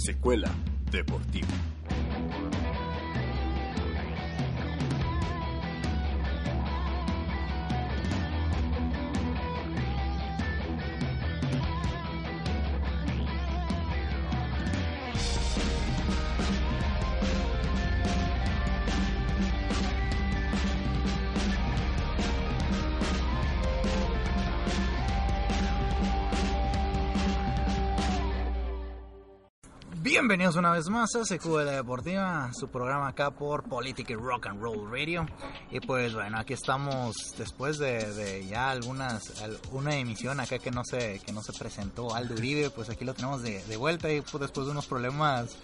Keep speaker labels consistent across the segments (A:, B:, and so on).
A: Secuela deportiva.
B: Bienvenidos una vez más a CQL Deportiva, su programa acá por Politic Rock and Roll Radio. Y pues bueno, aquí estamos después de, ya algunas, una emisión acá que no se, que no se presentó Aldo Uribe, pues aquí lo tenemos de, de vuelta y pues después de unos problemas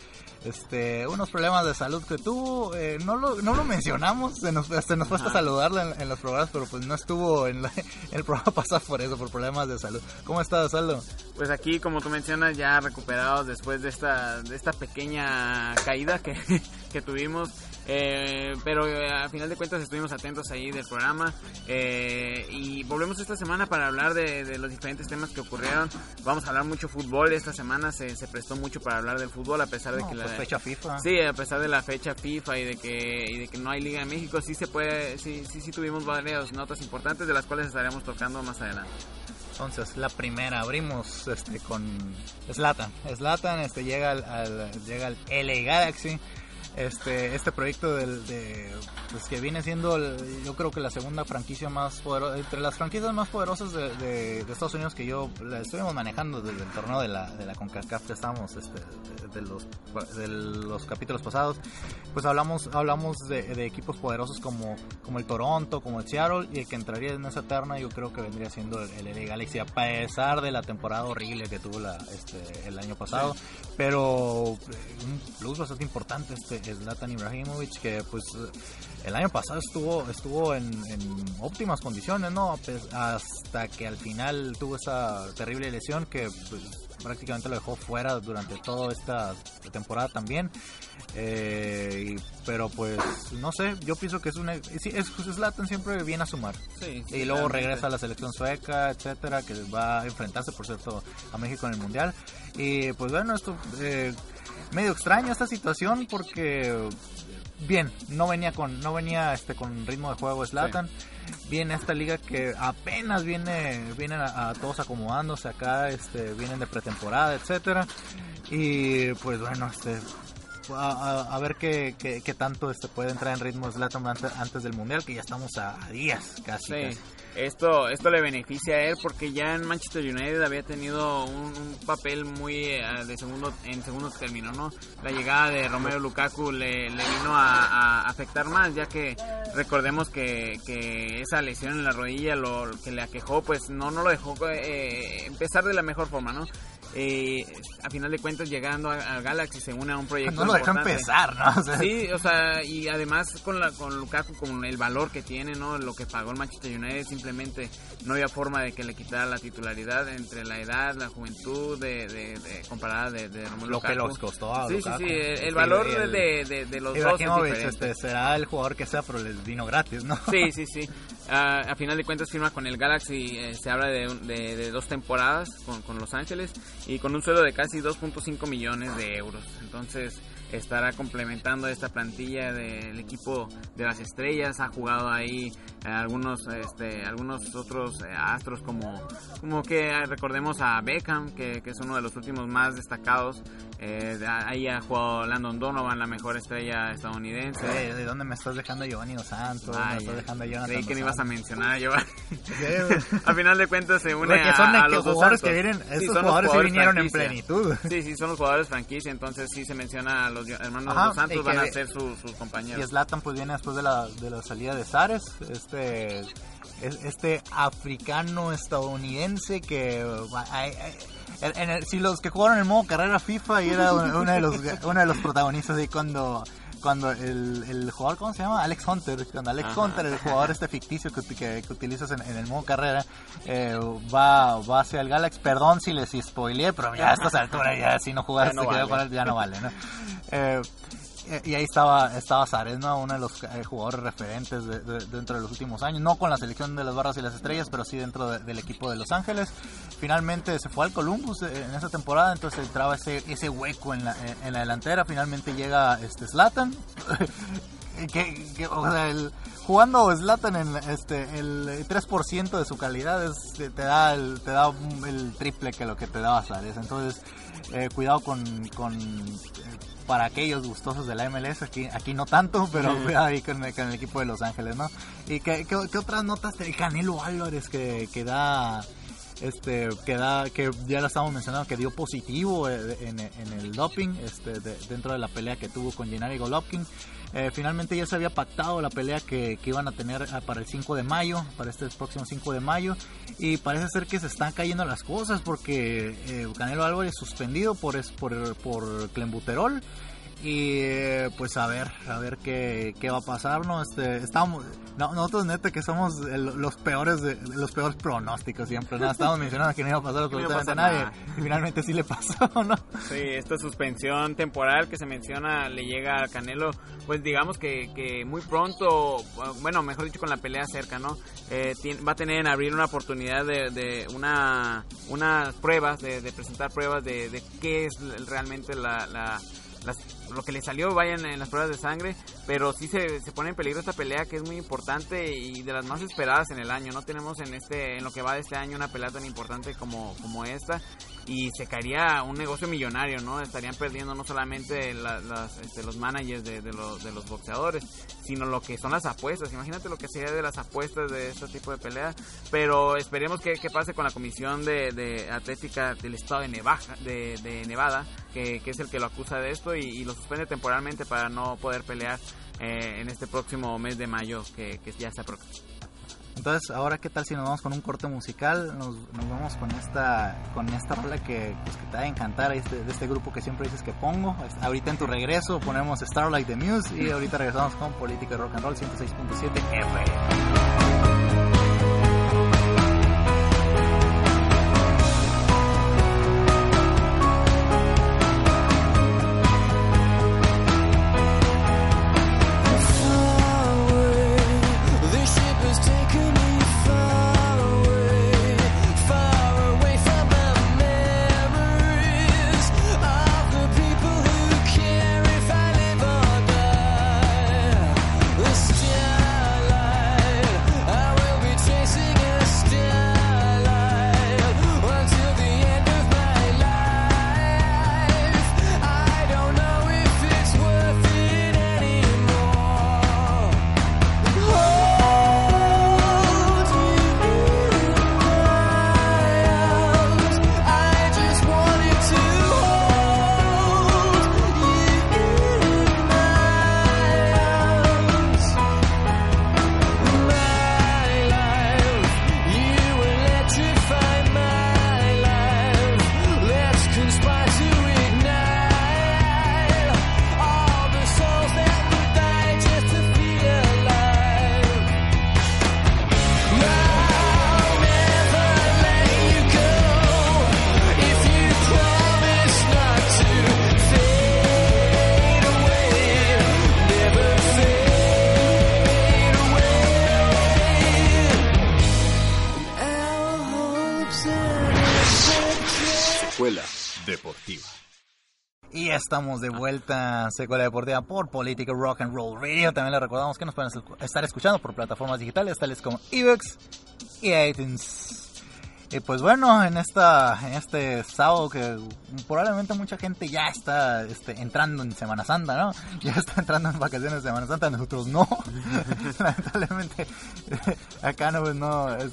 B: este, unos problemas de salud que tuvo. Eh, no, lo, no lo mencionamos, se nos, se nos a saludarlo en, los programas, pero pues no estuvo en, el programa pasado por eso, por problemas de salud. ¿Cómo estás, Aldo?
C: Pues aquí, como tú mencionas, ya recuperados después de esta, de esta pequeña caída que, que tuvimos. Eh, pero eh, a final de cuentas estuvimos atentos ahí del programa eh, y volvemos esta semana para hablar de, los diferentes temas que ocurrieron. Vamos a hablar mucho fútbol. Esta semana se, se prestó mucho para hablar del fútbol a pesar de que
B: la fecha FIFA.
C: Sí, a pesar de la fecha FIFA y de que y de que no hay liga en México, sí se puede, sí, sí, sí tuvimos varias notas importantes de las cuales estaremos tocando más adelante.
B: Entonces, la primera, abrimos este con Slatan. Slatan este, llega al, llega al LA Galaxy este, este proyecto del, de, pues que viene siendo yo creo que la segunda franquicia más poderosa, entre las franquicias más poderosas de, Estados Unidos que yo la estuvimos manejando desde el torneo de la, de la CONCACAF, estábamos este, de, los, de los capítulos pasados, pues hablamos, hablamos de, equipos poderosos como, como el Toronto, como el Seattle, y el que entraría en esa terna yo creo que vendría siendo el, el Galaxy, a pesar de la temporada horrible que tuvo la, este, el año pasado, pero eh, un plus bastante importante este Zlatan Ibrahimovic, que pues el año pasado estuvo estuvo en, óptimas condiciones, ¿no? Hasta que al final tuvo esa terrible lesión que pues, prácticamente lo dejó fuera durante toda esta temporada también. Eh, pero pues no sé, yo pienso que es una sí, es Zlatan siempre viene a sumar. y luego regresa a la selección sueca, etcétera, que va a enfrentarse por cierto a México en el Mundial. Y pues bueno, esto eh, medio extraña esta situación porque bien, no venía con no venía este con ritmo de juego Slatan. Viene esta liga que apenas viene vienen a, todos acomodándose acá, este vienen de pretemporada, etcétera. Y pues bueno, este a, ver qué, qué, tanto este puede entrar en ritmo Slatan antes, del mundial, que ya estamos a, días casi. casi
C: esto, esto le beneficia a él porque ya en Manchester United había tenido un, papel muy eh, de segundo en segundo término, ¿no? La llegada de Romero Lukaku le, vino a, afectar más, ya que recordemos que, que, esa lesión en la rodilla lo que le aquejó, pues no, no lo dejó eh, empezar de la mejor forma, ¿no? Eh, a final de cuentas llegando a, Galaxy se une a un proyecto
B: no lo deja empezar no
C: sí o sea y además con la con Lukaku con el valor que tiene no lo que pagó el Manchester United simplemente no había forma de que le quitara la titularidad entre la edad la juventud de, de, comparada de, de
B: lo que los costó a
C: sí sí sí el, valor de, de, los dos
B: este, será el jugador que sea pero les vino gratis no
C: sí sí sí. A final de cuentas firma con el Galaxy eh, se habla de, dos temporadas con, con Los Ángeles y con un sueldo de casi 2.5 millones de euros. Entonces estará complementando esta plantilla del equipo de las estrellas. Ha jugado ahí eh, algunos, este, algunos otros eh, astros como, como que recordemos a Beckham, que, que, es uno de los últimos más destacados. Eh, ahí ha jugado Landon Donovan, la mejor estrella estadounidense.
B: ¿De dónde me estás dejando a Giovanni Dos Santos? me estás dejando a Jonathan
C: Creí que no ibas a mencionar a Giovanni. Al final de cuentas se une a, los jugadores
B: que vienen, estos jugadores, sí vinieron en plenitud.
C: Sí, sí, son los jugadores franquicia, entonces sí se menciona a los hermanos Dos Santos van a ser sus compañeros.
B: Y Zlatan pues viene después de la, de la salida de Sares, este este africano estadounidense que si los que jugaron el modo carrera FIFA y era uno de los, uno de los protagonistas ahí cuando cuando el, el, jugador, ¿cómo se llama? Alex Hunter. Cuando Alex Hunter, el jugador este ficticio que, que, utilizas en, el modo carrera, eh, va, va hacia el Galaxy. Perdón si les spoileé, pero ya a estas alturas, ya si no jugaste, ya no vale, ya no vale, ¿no? Eh, y ahí estaba, estaba Zares, ¿no? uno de los eh, jugadores referentes dentro de los últimos años, no con la selección de las barras y las estrellas, pero sí dentro del equipo de Los Ángeles. Finalmente se fue al Columbus eh, en esa temporada, entonces entraba ese, ese hueco en la, en la delantera. Finalmente llega este Zlatan, que, o sea, el, jugando Zlatan en este el 3% de su calidad te da el, te da el triple que lo que te daba Zares. Entonces, eh, cuidado con, con para aquellos gustosos de la MLS, aquí, aquí no tanto, pero ahí con, el equipo de Los Ángeles, ¿no? ¿Y qué, qué, otras notas de Canelo Álvarez que, que da este que da que ya lo estamos mencionando que dio positivo eh, en, en el doping este dentro de la pelea que tuvo con Gennady Golovkin. Eh, finalmente ya se había pactado la pelea que, que, iban a tener eh, para el 5 de mayo para este próximo 5 de mayo y parece ser que se están cayendo las cosas porque Canelo Álvarez suspendido por por, por clenbuterol y pues a ver, a ver qué, qué va a pasar, ¿no? Este, estamos, nosotros neta que somos los peores de, los peores pronósticos siempre, ¿no? Estamos mencionando que no iba a pasar absolutamente a nadie y finalmente sí le pasó, ¿no?
C: Sí, esta suspensión temporal que se menciona le llega a Canelo, pues digamos que, que muy pronto, bueno, mejor dicho con la pelea cerca, ¿no? Eh, va a tener en abril una oportunidad de, de una, unas pruebas, de, de presentar pruebas de, de qué es realmente la, la lo que le salió vayan en las pruebas de sangre, pero sí se, se, pone en peligro esta pelea que es muy importante y de las más esperadas en el año. No tenemos en este en lo que va de este año una pelea tan importante como, como esta y se caería un negocio millonario, ¿no? Estarían perdiendo no solamente las, este, los managers de, de, los, de los boxeadores, sino lo que son las apuestas. Imagínate lo que sería de las apuestas de este tipo de pelea, pero esperemos que, pase con la Comisión de, de, Atlética del Estado de Nevada, de, Nevada que, que, es el que lo acusa de esto y, lo suspende temporalmente para no poder pelear eh, en este próximo mes de mayo que, que ya se aproxima.
B: Entonces, ahora qué tal si nos vamos con un corte musical, nos, nos vamos con esta con esta rola que, pues, que te va a encantar este, de este grupo que siempre dices que pongo. Ahorita en tu regreso ponemos Starlight the Muse y ahorita regresamos con Política Rock and Roll 106.7 FM. Estamos de vuelta a Secuela Deportiva por Política Rock and Roll Radio. También les recordamos que nos pueden estar escuchando por plataformas digitales tales como Evox y iTunes. Y pues bueno, en esta en este sábado que probablemente mucha gente ya está este, entrando en Semana Santa, ¿no? Ya está entrando en vacaciones de Semana Santa, nosotros no. Lamentablemente acá no, pues no, es,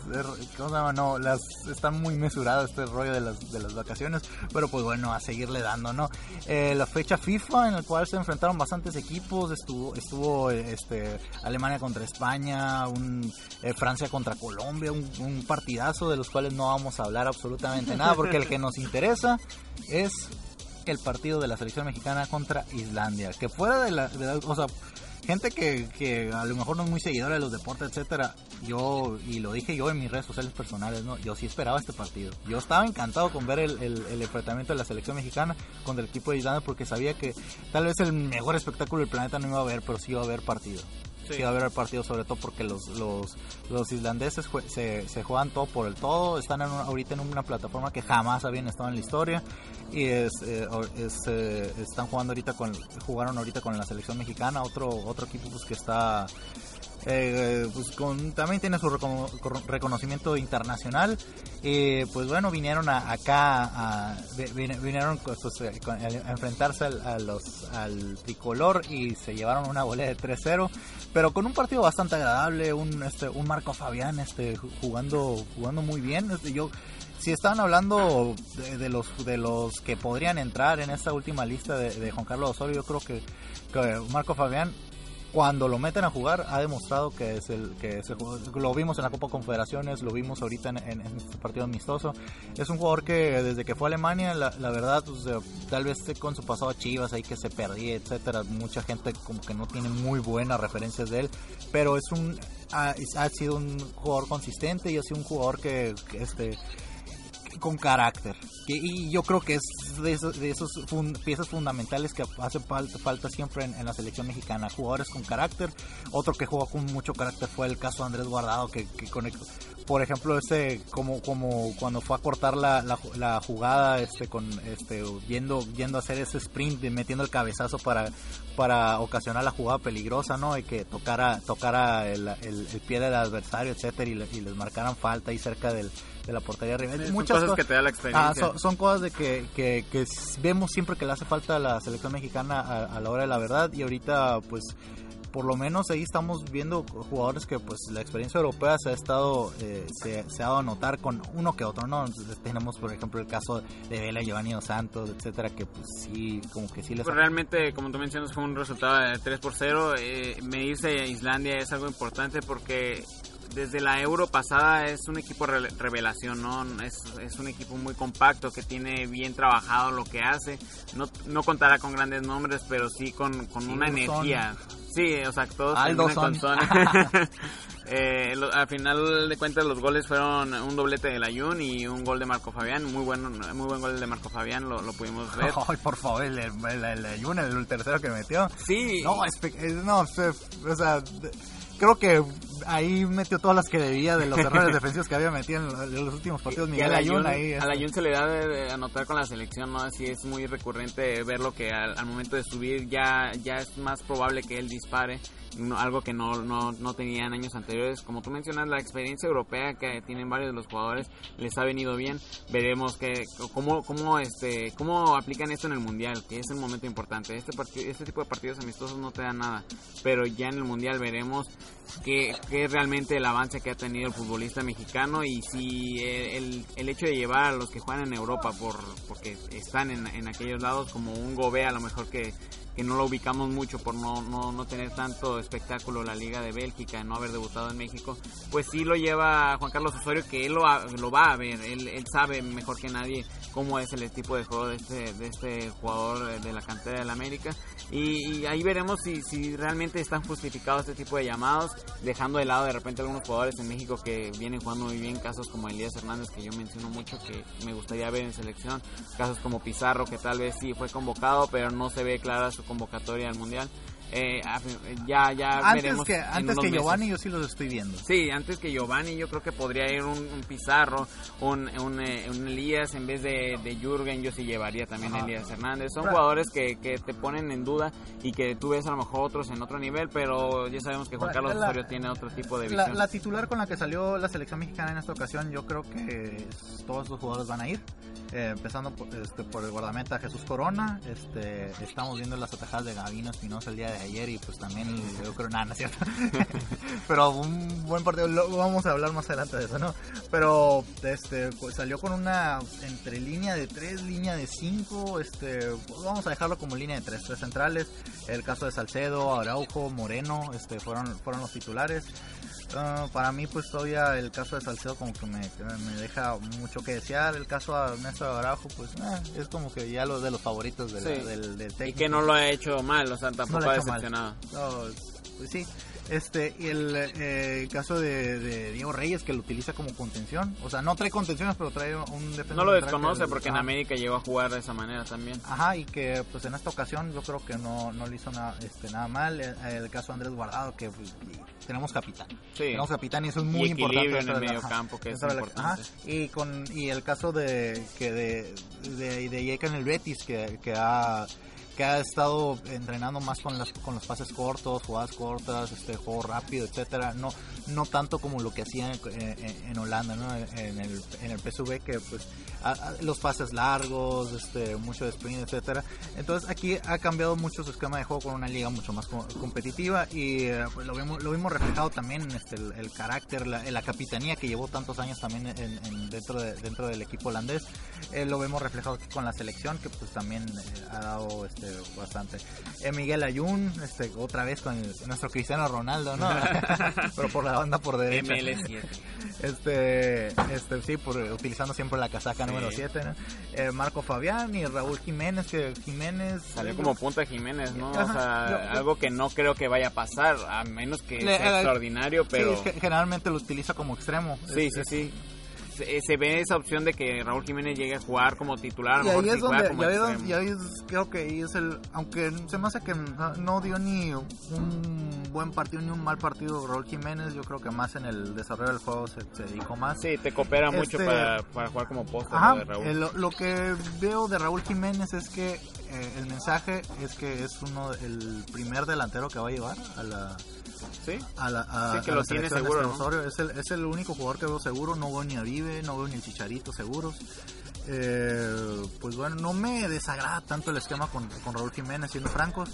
B: ¿cómo se llama? No, las están muy mesuradas este rollo de las, de las vacaciones, pero pues bueno, a seguirle dando, ¿no? Eh, la fecha FIFA en la cual se enfrentaron bastantes equipos, estuvo estuvo este Alemania contra España, un, eh, Francia contra Colombia, un, un partidazo de los cuales no no vamos a hablar absolutamente nada porque el que nos interesa es el partido de la selección mexicana contra Islandia. Que fuera de la, o sea, gente que, que, a lo mejor no es muy seguidora de los deportes, etcétera, yo, y lo dije yo en mis redes sociales personales, ¿no? Yo sí esperaba este partido. Yo estaba encantado con ver el, el, enfrentamiento de la selección mexicana contra el equipo de Islandia porque sabía que tal vez el mejor espectáculo del planeta no iba a haber, pero sí iba a haber partido. Sí. va a haber el partido, sobre todo porque los, los, los islandeses se, juegan todo por el todo. Están ahorita en una plataforma que jamás habían estado en la historia. Y es, eh, eh, están jugando ahorita con, jugaron ahorita con la selección mexicana, otro, otro equipo pues, que está eh, pues con, también tiene su reconocimiento internacional. y pues bueno, vinieron acá, a, vinieron pues, a enfrentarse al, los, al tricolor y se llevaron una bolea de 3-0, pero con un partido bastante agradable, un, este, un Marco Fabián este, jugando, jugando muy bien. Este, yo si estaban hablando de, los de los que podrían entrar en esta última lista de, Juan Carlos Osorio, yo creo que Marco Fabián cuando lo meten a jugar ha demostrado que es el que se, lo vimos en la Copa Confederaciones, lo vimos ahorita en, este partido amistoso. Es un jugador que desde que fue a Alemania, la, verdad, pues, tal vez con su pasado a Chivas ahí que se perdía, etcétera, mucha gente como que no tiene muy buenas referencias de él, pero es un ha, ha sido un jugador consistente y ha sido un jugador que, que este con carácter. y yo creo que es de esos, de esos piezas fundamentales que hace falta, falta siempre en, la selección mexicana. Jugadores con carácter. Otro que jugó con mucho carácter fue el caso de Andrés Guardado, que, que conectó. Por ejemplo, este, como, como cuando fue a cortar la, la, jugada, este, con, este, yendo, yendo a hacer ese sprint, metiendo el cabezazo para, para ocasionar la jugada peligrosa, ¿no? Y que tocara, tocara el, el, pie del adversario, etcétera, y, y les marcaran falta ahí cerca del, de la portería arriba.
C: Muchas cosas, que te da la experiencia.
B: Ah, son, cosas de que, que, que, vemos siempre que le hace falta a la selección mexicana a, la hora de la verdad y ahorita pues por lo menos ahí estamos viendo jugadores que pues la experiencia europea se ha estado eh, se, ha dado a notar con uno que otro no tenemos por ejemplo el caso de Vela Giovanni Santos etcétera que pues sí como que sí les
C: pues realmente como tú mencionas fue un resultado de 3 por 0 eh, medirse a Islandia es algo importante porque desde la Euro pasada es un equipo revelación, ¿no? Es, es, un equipo muy compacto que tiene bien trabajado lo que hace. No, no contará con grandes nombres, pero sí con, con una energía. Sí, o sea, todos con eh, al final de cuentas los goles fueron un doblete de Layun y un gol de Marco Fabián, muy bueno, muy buen gol de Marco Fabián, lo, lo pudimos ver.
B: Ay, por favor, el, el, el, el, tercero que metió.
C: Sí.
B: No, es, no, o sea, creo que ahí metió todas las que debía de los errores defensivos que había metido en los últimos partidos. Miguel Ayun, ahí.
C: A Ayun se le da de, anotar con la selección, ¿no? Así es muy recurrente verlo que al, momento de subir ya, ya es más probable que él dispare algo que no, no, no tenían años anteriores. Como tú mencionas, la experiencia europea que tienen varios de los jugadores les ha venido bien. Veremos que cómo, cómo, este, cómo aplican esto en el Mundial, que es un momento importante. Este, partido, este tipo de partidos amistosos no te dan nada, pero ya en el Mundial veremos qué, es realmente el avance que ha tenido el futbolista mexicano y si el, el hecho de llevar a los que juegan en Europa por, porque están en, en aquellos lados como un Gobea a lo mejor que que no lo ubicamos mucho por no, no, no tener tanto espectáculo la Liga de Bélgica, no haber debutado en México, pues sí lo lleva Juan Carlos Osorio, que él lo, lo va a ver, él, él, sabe mejor que nadie cómo es el tipo de juego de este, de este jugador de la cantera del América, y, ahí veremos si, si realmente están justificados este tipo de llamados, dejando de lado de repente algunos jugadores en México que vienen jugando muy bien, casos como Elías Hernández, que yo menciono mucho, que me gustaría ver en selección, casos como Pizarro, que tal vez sí fue convocado, pero no se ve clara su convocatoria al Mundial. Eh, ya ya
B: antes
C: veremos
B: que antes que Giovanni yo sí los estoy viendo.
C: Sí antes que Giovanni yo creo que podría ir un, Pizarro un, un, eh, un, Elías en vez de, de Jürgen yo sí llevaría también a Elías Hernández. Son jugadores que, que, te ponen en duda y que tú ves a lo mejor otros en otro nivel pero ya sabemos que Juan Carlos Osorio tiene otro tipo de visión.
B: la, titular con la que salió la selección mexicana en esta ocasión yo creo que todos los jugadores van a ir eh, empezando por, este, por el guardameta Jesús Corona este estamos viendo las atajadas de Gavino Espinosa el día de ayer y pues también yo creo nada, ¿no es cierto? Pero un buen partido, vamos a hablar más adelante de eso, ¿no? Pero este pues, salió con una entre línea de 3, línea de 5, este vamos a dejarlo como línea de 3, tres centrales. El caso de Salcedo, Araujo, Moreno, este fueron fueron los titulares. Ah, para mí, pues todavía el caso de Salcedo como que me, me deja mucho que desear. El caso de Ernesto Arajo, pues eh, es como que ya lo de los favoritos del, del, técnico.
C: Y que no lo ha hecho mal, o sea, tampoco ha decepcionado.
B: pues sí, este, y el eh, caso de, Diego Reyes, que lo utiliza como contención. O sea, no trae contenciones, pero trae un
C: defensor. No lo desconoce porque en América llegó a jugar de esa manera también.
B: Ajá, y que pues en esta ocasión yo creo que no, no le hizo nada, este, nada mal. El, caso de Andrés Guardado, que pues, tenemos capitán. Sí. Tenemos capitán y eso es muy importante.
C: en el medio campo, que es importante.
B: y, con, y el caso de que de, de, de, en el Betis, que, que ha que ha estado entrenando más con las con los pases cortos, jugadas cortas, este juego rápido, etcétera, no no tanto como lo que hacía en, Holanda, ¿no? En el en el PSV que pues los pases largos, este mucho de sprint, etcétera. Entonces aquí ha cambiado mucho su esquema de juego con una liga mucho más competitiva y eh, pues, lo vimos lo vimos reflejado también este el, carácter, la, la, capitanía que llevó tantos años también en, dentro de, dentro del equipo holandés. Eh, lo vemos reflejado con la selección que pues también eh, ha dado este este, bastante. Eh, Miguel Ayun, este, otra vez con nuestro Cristiano Ronaldo, ¿no? Pero por la banda por derecha. Este, este, sí, por, utilizando siempre la casaca número 7, eh, Marco Fabián y Raúl Jiménez, que Jiménez...
C: Salió como punta Jiménez, ¿no? o sea, algo que no creo que vaya a pasar, a menos que sea extraordinario, pero...
B: generalmente lo utiliza como extremo.
C: Sí, sí, sí se, ve esa opción de que Raúl Jiménez llegue a jugar como titular.
B: Y ahí es donde, y ahí, creo que ahí es el, aunque se me hace que no, dio ni un buen partido ni un mal partido Raúl Jiménez, yo creo que más en el desarrollo del juego se, se dedicó más.
C: Sí, te coopera mucho este, para, jugar como poste
B: de Raúl. lo que veo de Raúl Jiménez es que eh, el mensaje es que es uno el primer delantero que va a llevar a la
C: Sí,
B: a la,
C: que lo tiene seguro.
B: Es, el, es el único jugador que veo seguro. No veo ni a Vive, no veo ni el Chicharito seguros. Eh, pues bueno, no me desagrada tanto el esquema con, con Raúl Jiménez, siendo francos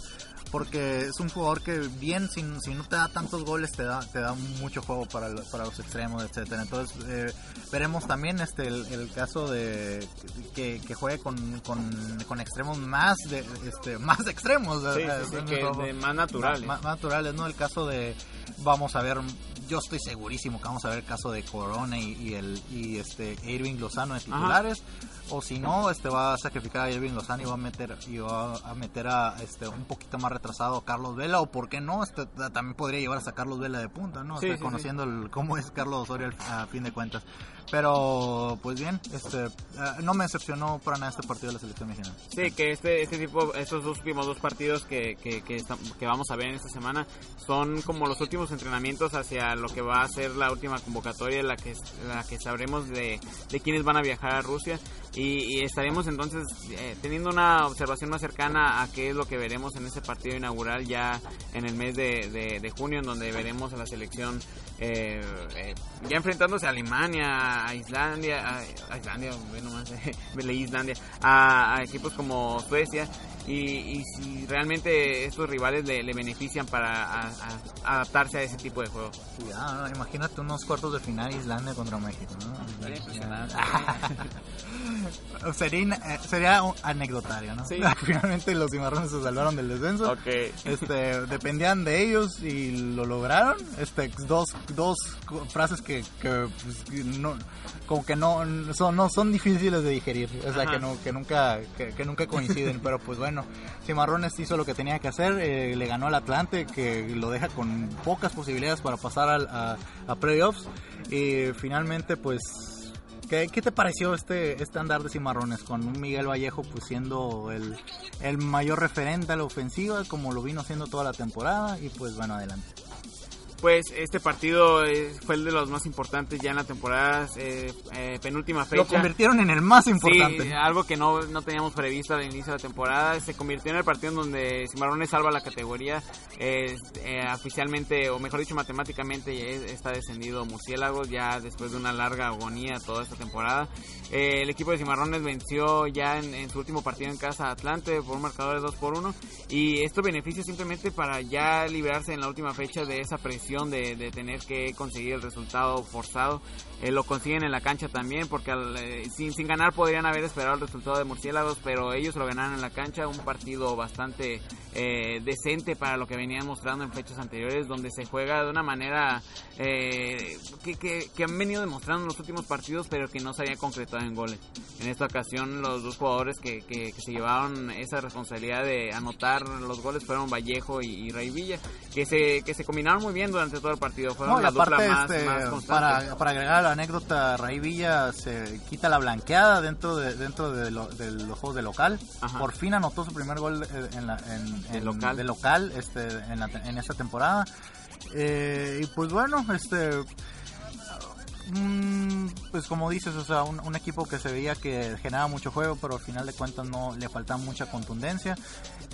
B: porque es un jugador que bien, si, si, no te da tantos goles, te da, te da mucho juego para, para los extremos, etcétera Entonces eh, veremos también este el, caso de que, que juegue con, con, extremos más de este más extremos,
C: más naturales.
B: Más, naturales, ¿no? El caso de vamos a ver yo estoy segurísimo que vamos a ver el caso de Corona y, el y este Irving Lozano de titulares. O si no este va a sacrificar a Irving Lozano y va a meter y va a meter a este un poquito más retrasado Carlos Vela. O por qué no este, también podría llevar a Carlos Vela de punta no este, conociendo cómo es Carlos Osorio a fin de cuentas pero pues bien este eh, no me decepcionó para nada este partido de la selección mexicana.
C: Sí que este este tipo estos dos últimos dos partidos que que, que, que vamos a ver en esta semana son como los últimos entrenamientos hacia lo que va a ser la última convocatoria la que la que sabremos de, de quiénes van a viajar a Rusia. Y, estaremos entonces eh, teniendo una observación más cercana a qué es lo que veremos en ese partido inaugural ya en el mes de, de, junio, en donde veremos a la selección eh, eh, ya enfrentándose a Alemania, a Islandia, a, Islandia, bueno más, Islandia, a, equipos como Suecia y, si realmente estos rivales le, benefician para adaptarse a ese tipo de juego.
B: imagínate unos cuartos de final Islandia contra México, ¿no? sería, eh, sería un anecdotario, ¿no? Sí. Finalmente los cimarrones se salvaron del descenso.
C: Okay.
B: Este, dependían de ellos y lo lograron. Este, dos, dos frases que, que pues, no, como que no son, no son difíciles de digerir. O sea, que, no, que, nunca, que, nunca coinciden. pero pues bueno, Cimarrones hizo lo que tenía que hacer. Eh, le ganó al Atlante, que lo deja con pocas posibilidades para pasar al, a, a playoffs. Y finalmente, pues ¿Qué, te pareció este, este andar de Cimarrones con un Miguel Vallejo pues siendo el, el mayor referente a la ofensiva como lo vino haciendo toda la temporada y pues bueno, adelante
C: pues este partido eh, fue el de los más importantes ya en la temporada, eh, eh, penúltima fecha.
B: Lo convirtieron en el más importante.
C: Sí, algo que no, no teníamos previsto al inicio de la temporada. Se convirtió en el partido en donde Cimarrones salva la categoría. oficialmente, o mejor dicho, matemáticamente, está descendido Murciélagos ya después de una larga agonía toda esta temporada. el equipo de Cimarrones venció ya en, su último partido en casa a Atlante por un marcador de 2 por 1. Y esto beneficia simplemente para ya liberarse en la última fecha de esa presión presión de, de tener que conseguir el resultado forzado. Eh, lo consiguen en la cancha también, porque eh, sin, sin ganar podrían haber esperado el resultado de Murciélagos, pero ellos lo ganaron en la cancha, un partido bastante eh, decente para lo que venían mostrando en fechas anteriores, donde se juega de una manera que, que, han venido demostrando en los últimos partidos, pero que no se había concretado en goles. En esta ocasión los dos jugadores que, que, se llevaron esa responsabilidad de anotar los goles fueron Vallejo y, Rey Villa, que se, que se combinaron muy bien durante todo el partido, fueron la dupla más,
B: este, Para, para agregar anécdota, Ray Villa se quita la blanqueada dentro de dentro de, los juegos de local. Por fin anotó su primer gol eh, en, la, en, local. de local este, en, en esta temporada. Eh, y pues bueno, este pues como dices, o sea, un, equipo que se veía que generaba mucho juego, pero al final de cuentas no le faltaba mucha contundencia.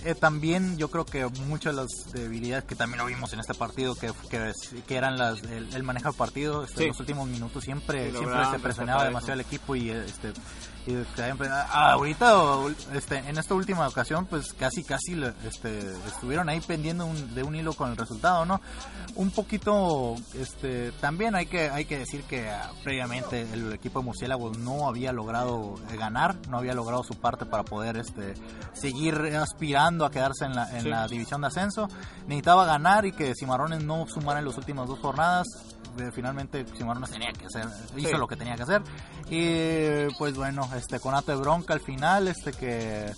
B: Eh, también yo creo que muchas de las debilidades que también lo vimos en este partido, que, que, eran las, el, manejo del partido, este, en los últimos minutos siempre, siempre se presionaba demasiado el equipo y este Ah, ahorita, este, en esta última ocasión, pues casi, casi este, estuvieron ahí pendiendo de un hilo con el resultado, ¿no? Un poquito, este, también hay que, hay que decir que ah, previamente el equipo de Murciélagos no había logrado eh, ganar, no había logrado su parte para poder, este, seguir aspirando a quedarse en la, en la división de ascenso. Necesitaba ganar y que Cimarrones no sumara en las últimas dos jornadas finalmente Cimarrones tenía que hacer, hizo lo que tenía que hacer. Y pues bueno, este Conato de bronca al final, este que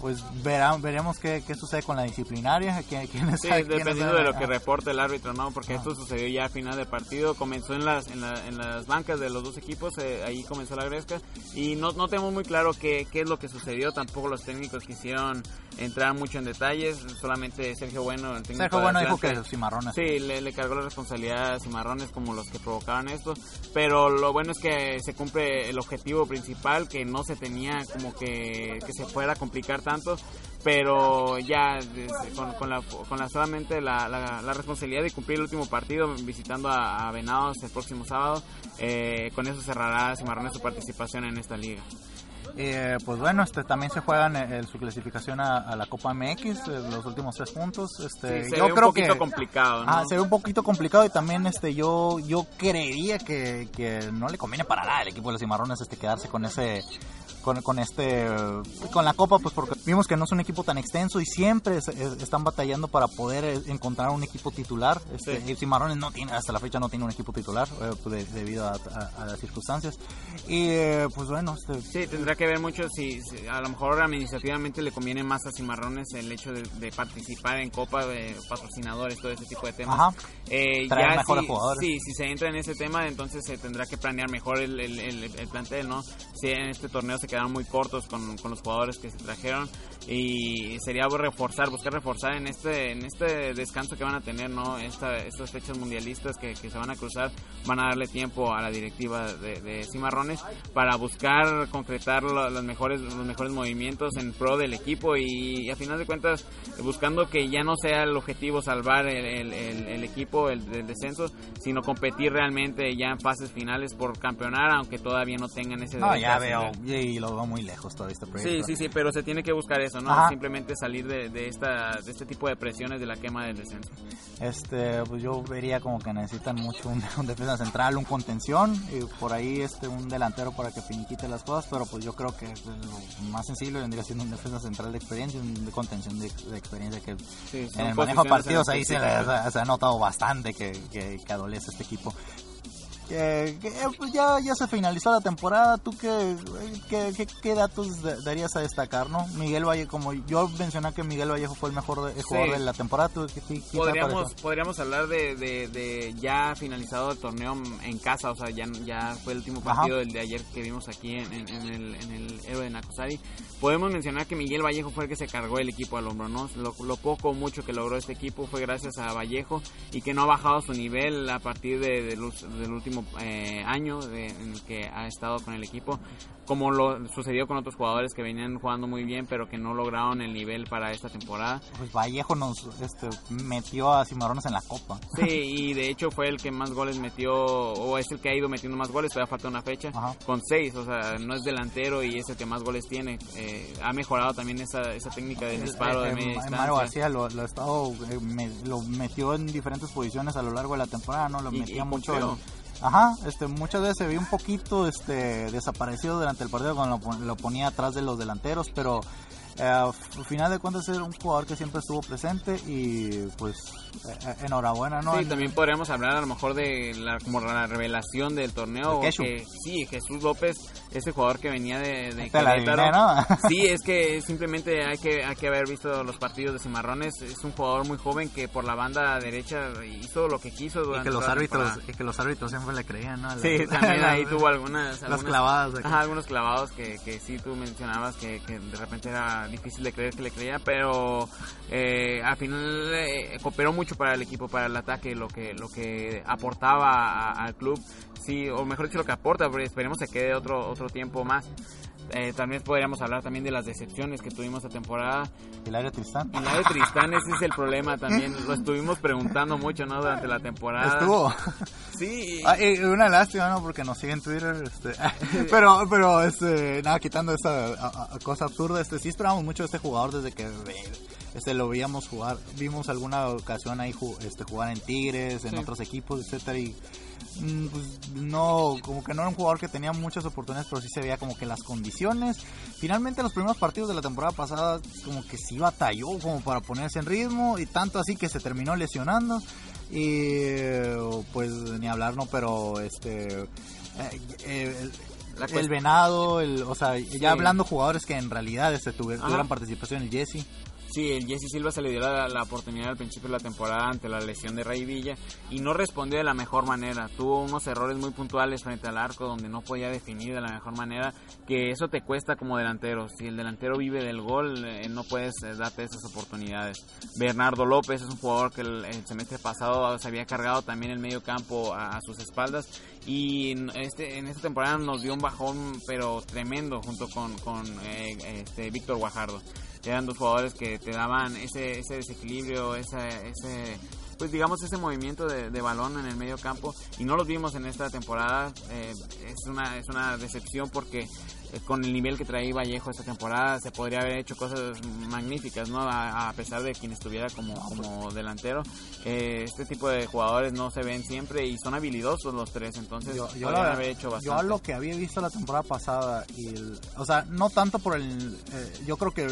B: pues verán, veremos qué, qué, sucede con la disciplinaria. Quién,
C: sí, dependiendo de lo que reporte el árbitro, ¿no? Porque esto sucedió ya a final de partido, comenzó en las, en, en las bancas de los dos equipos, eh, ahí comenzó la gresca, y no, no tenemos muy claro qué, qué es lo que sucedió, tampoco los técnicos quisieron entrar mucho en detalles, solamente Sergio Bueno, el técnico
B: Sergio Bueno dijo que Cimarrones.
C: Sí, le, le, cargó la responsabilidad a Cimarrones como los que provocaban esto, pero lo bueno es que se cumple el objetivo principal, que no se tenía como que, que se fuera a complicar tanto pero ya con, la, con la solamente la, la, responsabilidad de cumplir el último partido visitando a, Venados el próximo sábado, eh, con eso cerrará Cimarrones su participación en esta liga.
B: Eh, pues bueno, este también se juegan eh, su clasificación a, la Copa MX, los últimos tres puntos. Este,
C: se yo ve creo un poquito complicado.
B: Ah, se ve un poquito complicado y también este yo yo creería que, que no le conviene para nada al equipo de los Cimarrones este quedarse con ese con, con, este con la copa pues porque vimos que no es un equipo tan extenso y siempre están batallando para poder eh, encontrar un equipo titular. Este sí. Cimarrones no tiene hasta la fecha no tiene un equipo titular eh, pues, debido a, las circunstancias. Y eh, pues bueno este,
C: sí tendrá que ver mucho si, a lo mejor administrativamente le conviene más a Cimarrones el hecho de, participar en copa de patrocinadores todo ese tipo de temas.
B: Ajá. ya mejores
C: si,
B: jugadores.
C: sí si se entra en ese tema entonces se tendrá que planear mejor el, el, el, el plantel no si en este torneo se quedaron muy cortos con, con, los jugadores que se trajeron y sería reforzar, buscar reforzar en este en este descanso que van a tener, ¿no? Esta, estas fechas mundialistas que, que, se van a cruzar van a darle tiempo a la directiva de, Cimarrones para buscar concretar los mejores los mejores movimientos en pro del equipo y, a final de cuentas buscando que ya no sea el objetivo salvar el, el, equipo el, del descenso, sino competir realmente ya en fases finales por campeonar, aunque todavía no tengan ese
B: no, ya veo, y lo veo muy lejos todo este proyecto.
C: Sí, sí, sí, pero se tiene que buscar eso, ¿no? Simplemente salir de, de, esta, de este tipo de presiones de la quema del descenso.
B: Este, pues yo vería como que necesitan mucho un, defensa central, un contención, y por ahí este un delantero para que finiquite las cosas, pero pues yo creo que lo más sencillo vendría siendo un defensa central de experiencia, un de contención de, experiencia que en el manejo de partidos ahí se, se, ha notado bastante que, que, que adolece este equipo que, pues ya, ya se finalizó la temporada. ¿Tú qué, qué, qué, datos darías a destacar? no Miguel Vallejo, como yo mencioné que Miguel Vallejo fue el mejor jugador de la temporada.
C: podríamos, podríamos hablar de, de, ya finalizado el torneo en casa, o sea, ya, ya fue el último partido del de ayer que vimos aquí en, en, el, en el héroe de Nakosari. Podemos mencionar que Miguel Vallejo fue el que se cargó el equipo al hombro, ¿no? Lo, lo poco o mucho que logró este equipo fue gracias a Vallejo y que no ha bajado su nivel a partir de, del último último eh, año en el que ha estado con el equipo, como lo sucedió con otros jugadores que venían jugando muy bien, pero que no lograron el nivel para esta temporada.
B: Pues Vallejo nos este, metió a Cimarrones en la Copa.
C: Sí, y de hecho fue el que más goles metió, o es el que ha ido metiendo más goles, todavía falta una fecha, con seis, o sea, no es delantero y es el que más goles tiene. Eh, ha mejorado también esa, esa técnica de disparo de media.
B: Mario García lo, lo, estado, lo metió en diferentes posiciones a lo largo de la temporada, ¿no? Lo metía mucho en, Ajá, este, muchas veces se vio un poquito este, desaparecido durante el partido cuando lo, ponía atrás de los delanteros, pero eh, al final de cuentas era un jugador que siempre estuvo presente y pues eh, eh, enhorabuena, ¿no?
C: Sí, también podríamos hablar a lo mejor de la, como la revelación del torneo. Que, sí, Jesús López, ese jugador que venía de, de
B: ¿no?
C: Sí, es que simplemente hay que, hay que haber visto los partidos de Cimarrones. Es un jugador muy joven que por la banda derecha hizo lo que quiso durante
B: y que los árbitros Y que los árbitros siempre le creían, ¿no?
C: sí, también ahí tuvo algunas...
B: Las clavadas.
C: algunos clavados que, que sí tú mencionabas que, que de repente era difícil de creer que le creía, pero eh, al final eh, cooperó mucho para el equipo, para el ataque, lo que, lo que aportaba al club, sí, o mejor dicho lo que aporta, pero esperemos que quede otro, otro tiempo más. Eh, también podríamos hablar también de las decepciones que tuvimos esta temporada.
B: ¿El área Tristán?
C: El área Tristán, ese es el problema también. Lo estuvimos preguntando mucho, ¿no? Durante la temporada.
B: Estuvo.
C: Sí.
B: Ah, una lástima, ¿no? Porque nos siguen en Twitter. Este, pero, pero, este, nada, quitando esa cosa absurda, este, sí esperamos mucho de este jugador desde que este lo veíamos jugar, vimos alguna ocasión ahí este, jugar en Tigres, en otros equipos, etcétera y mm, pues, no, como que no era un jugador que tenía muchas oportunidades, pero sí se veía como que las condiciones. Finalmente los primeros partidos de la temporada pasada como que sí batalló como para ponerse en ritmo y tanto así que se terminó lesionando. Y pues ni hablar no, pero este eh, eh, el, venado, el, o sea, ya hablando jugadores que en realidad este, tuvieron participación, el Jesse.
C: Sí, el Jesse Silva se le dio la, oportunidad al principio de la temporada ante la lesión de Rey Villa y no respondió de la mejor manera. Tuvo unos errores muy puntuales frente al arco donde no podía definir de la mejor manera, que eso te cuesta como delantero. Si el delantero vive del gol, eh, no puedes eh, darte esas oportunidades. Bernardo López es un jugador que el, semestre pasado se había cargado también el medio campo a, sus espaldas y en, este, en esta temporada nos dio un bajón pero tremendo junto con, con eh, este, Víctor Guajardo eran dos jugadores que te daban ese, ese desequilibrio, ese, ese, pues digamos ese movimiento de, balón en el medio campo y no los vimos en esta temporada. Eh, es, una, es una decepción porque con el nivel que traía Vallejo esta temporada se podría haber hecho cosas magníficas, ¿no? A, pesar de quien estuviera como, como delantero. Eh, este tipo de jugadores no se ven siempre y son habilidosos los tres, entonces yo, yo haber hecho bastante.
B: Yo lo que había visto la temporada pasada, y o sea, no tanto por el... Eh, yo creo que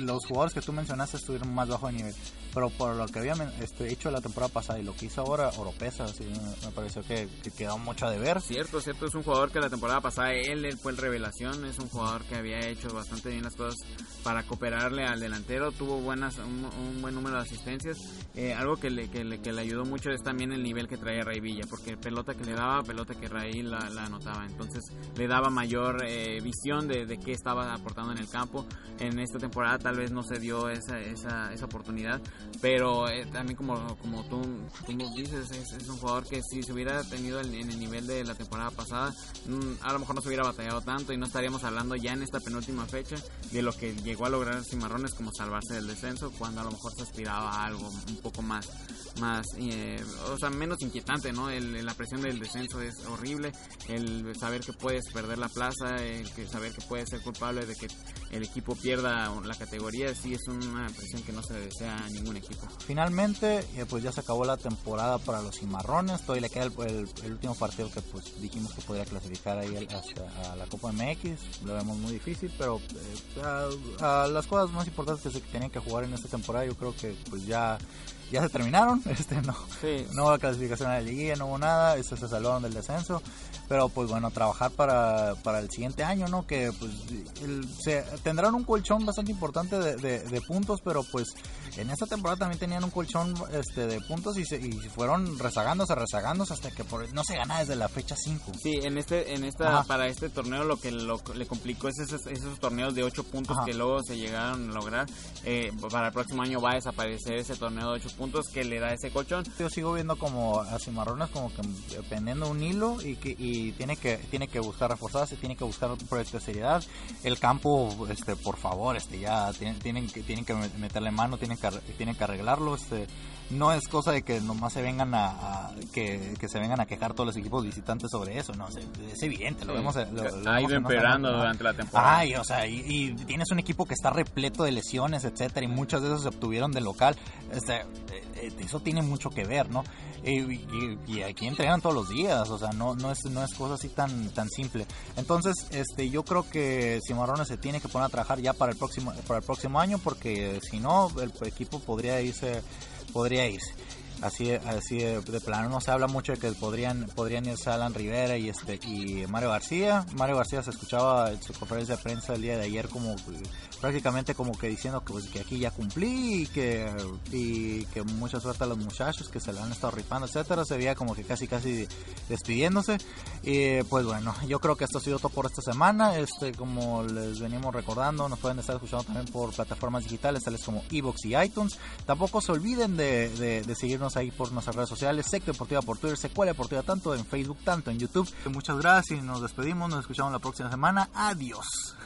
B: los jugadores que tú mencionaste estuvieron más bajo de nivel, pero por lo que había este, hecho la temporada pasada y lo que hizo ahora Oropesa, me pareció que, quedó mucho a deber.
C: Cierto, cierto, es un jugador que la temporada pasada él, él fue el revelación es un jugador que había hecho bastante bien las cosas para cooperarle al delantero, tuvo buenas un, buen número de asistencias. Eh, algo que le, que le, que, le, ayudó mucho es también el nivel que traía Ray Villa, porque pelota que le daba, pelota que Ray la, anotaba, entonces le daba mayor eh, visión de, de, qué estaba aportando en el campo. En esta temporada tal vez no se dio esa, esa, esa oportunidad, pero eh, también como, como tú, tú dices, es, un jugador que si se hubiera tenido en el nivel de la temporada pasada, mm, a lo mejor no se hubiera batallado tanto y no estaríamos hablando ya en esta penúltima fecha de lo que llegó a lograr Cimarrones como salvarse del descenso cuando a lo mejor se aspiraba a algo un poco más más eh, o sea menos inquietante no la presión del descenso es horrible el saber que puedes perder la plaza el que saber que puedes ser culpable de que el equipo pierda la categoría sí es una presión que no se desea a ningún equipo.
B: Finalmente eh, pues ya se acabó la temporada para los cimarrones todavía le queda el, último partido que pues dijimos que podía clasificar ahí hasta a la Copa MX lo vemos muy difícil, pero eh, las cosas más importantes que se tenían que jugar en esta temporada yo creo que pues ya ya se terminaron, este no, no hubo clasificación a la liguilla, no hubo nada, este se salvaron del descenso. pero pues bueno, trabajar para, para el siguiente año, ¿no? Que pues se, tendrán un colchón bastante importante de, de, puntos, pero pues en esta temporada también tenían un colchón este de puntos y se, y fueron rezagándose, rezagándose hasta que por, no se gana desde la fecha 5.
C: Sí, en este en esta para este torneo lo que le complicó es esos, esos torneos de 8 puntos que luego se llegaron a lograr. Eh, para el próximo año va a desaparecer ese torneo de 8 puntos que le da ese colchón.
B: Yo sigo viendo como a Cimarrones como que dependiendo un hilo y que y tiene que tiene que buscar reforzarse, tiene que buscar un proyecto de seriedad. El campo, este, por favor, este, ya tienen, tienen que tienen que meterle mano, tienen que tienen que arreglarlo, este no es cosa de que nomás se vengan a, que, se vengan a quejar todos los equipos visitantes sobre eso, no, es, evidente, lo vemos.
C: Lo, ha ido empeorando durante la temporada.
B: Ay, o sea, y, tienes un equipo que está repleto de lesiones, etcétera, y muchas de esas se obtuvieron de local. Este, eh, eh, eso tiene mucho que ver, ¿no? Y, aquí entrenan todos los días, o sea, no, no, es, no es cosa así tan, tan simple. Entonces, este, yo creo que Cimarrones se tiene que poner a trabajar ya para el próximo, para el próximo año, porque si no, el equipo podría irse podría irse. Así, así de, plano no se habla mucho de que podrían podrían irse Alan Rivera y este y Mario García. Mario García se escuchaba en su conferencia de prensa el día de ayer como prácticamente como que diciendo que, pues, aquí ya cumplí y que, y que mucha suerte a los muchachos que se le han estado rifando, etcétera. Se veía como que casi casi despidiéndose. Y pues bueno, yo creo que esto ha sido todo por esta semana. Este, como les venimos recordando, nos pueden estar escuchando también por plataformas digitales tales como Evox y iTunes. Tampoco se olviden de, de, seguirnos ahí por nuestras redes sociales, Sector Deportiva por Twitter, Secuela Deportiva tanto en Facebook, tanto en YouTube. Muchas gracias y nos despedimos. Nos escuchamos la próxima semana. Adiós.